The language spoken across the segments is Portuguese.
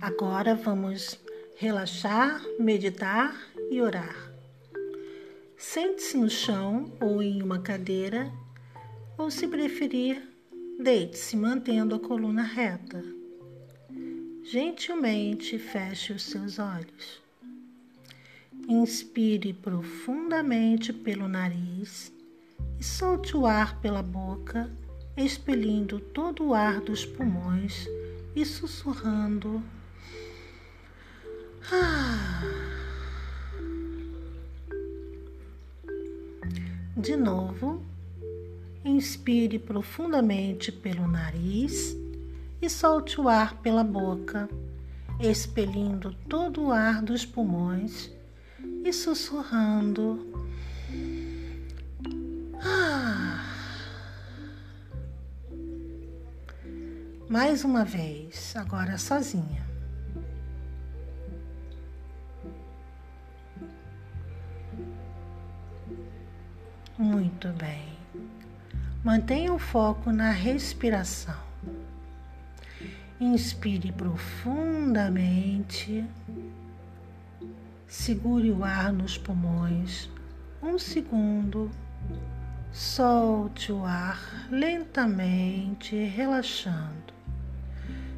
Agora vamos relaxar, meditar e orar. Sente-se no chão ou em uma cadeira, ou se preferir, deite-se mantendo a coluna reta. Gentilmente feche os seus olhos. Inspire profundamente pelo nariz e solte o ar pela boca, expelindo todo o ar dos pulmões e sussurrando. Ah. De novo, inspire profundamente pelo nariz e solte o ar pela boca, expelindo todo o ar dos pulmões e sussurrando. Ah. Mais uma vez, agora sozinha. Muito bem. Mantenha o foco na respiração. Inspire profundamente. Segure o ar nos pulmões um segundo. Solte o ar lentamente, relaxando.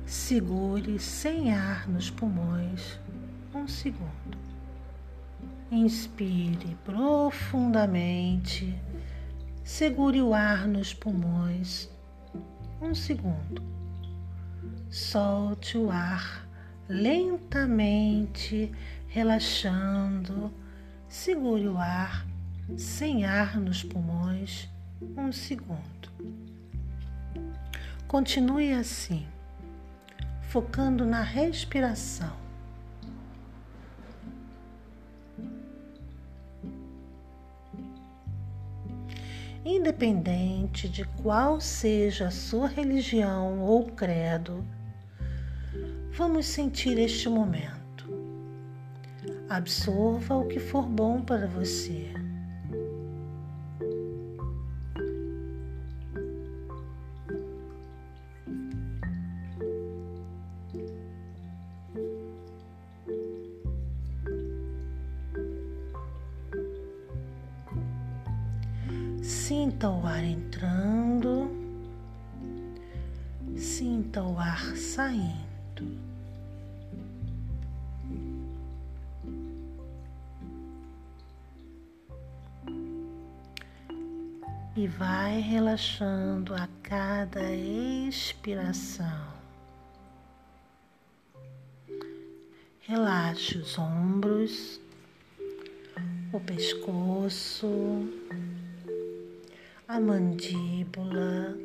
Segure sem ar nos pulmões um segundo. Inspire profundamente. Segure o ar nos pulmões um segundo. Solte o ar lentamente, relaxando. Segure o ar sem ar nos pulmões um segundo. Continue assim, focando na respiração. Independente de qual seja a sua religião ou credo, vamos sentir este momento. Absorva o que for bom para você. Sinta o ar entrando, sinta o ar saindo. e vai relaxando a cada expiração. Relaxe os ombros, o pescoço, a mandíbula,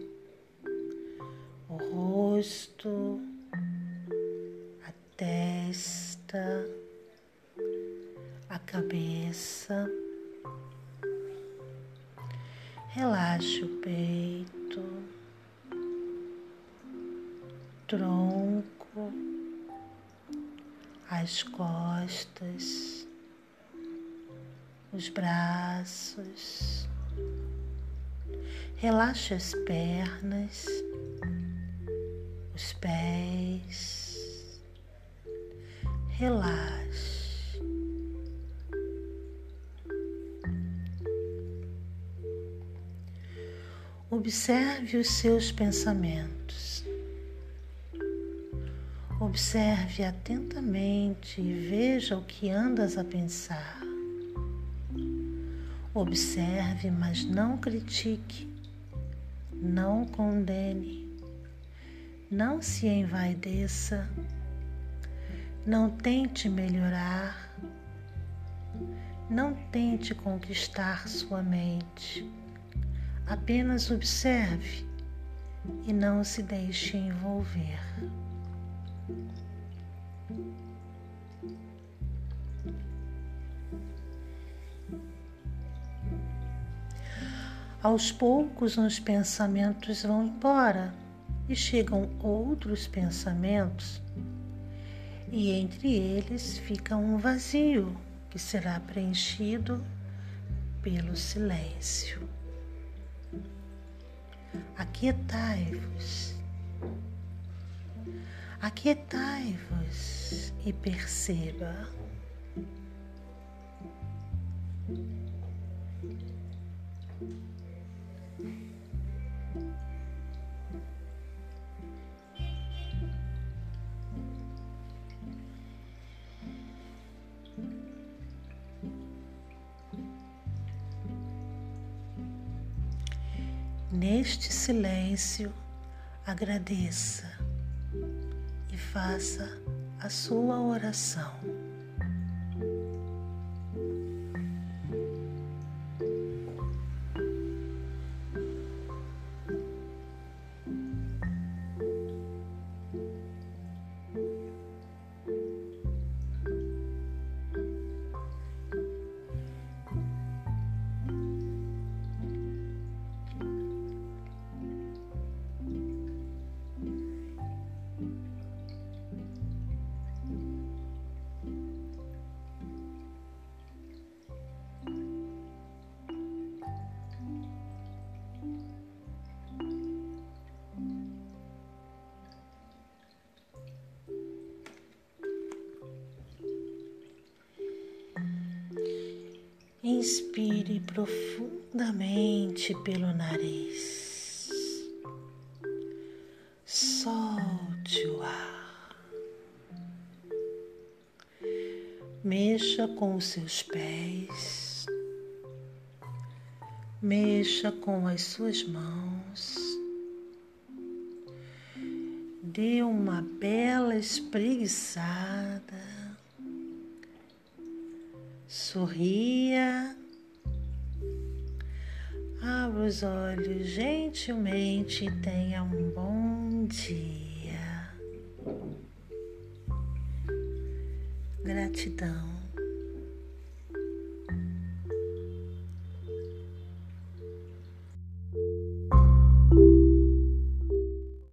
o rosto, a testa, a cabeça. Relaxe o peito, tronco, as costas, os braços. Relaxe as pernas, os pés. Relaxe. Observe os seus pensamentos. Observe atentamente e veja o que andas a pensar. Observe, mas não critique, não condene, não se envaideça, não tente melhorar, não tente conquistar sua mente Apenas observe e não se deixe envolver. Aos poucos, os pensamentos vão embora e chegam outros pensamentos, e entre eles fica um vazio que será preenchido pelo silêncio. Aquietai-vos, aquietai-vos e perceba. Neste silêncio, agradeça e faça a sua oração. Inspire profundamente pelo nariz. Solte o ar. Mexa com os seus pés. Mexa com as suas mãos. Dê uma bela espreguiçada sorria, abra os olhos gentilmente e tenha um bom dia. Gratidão.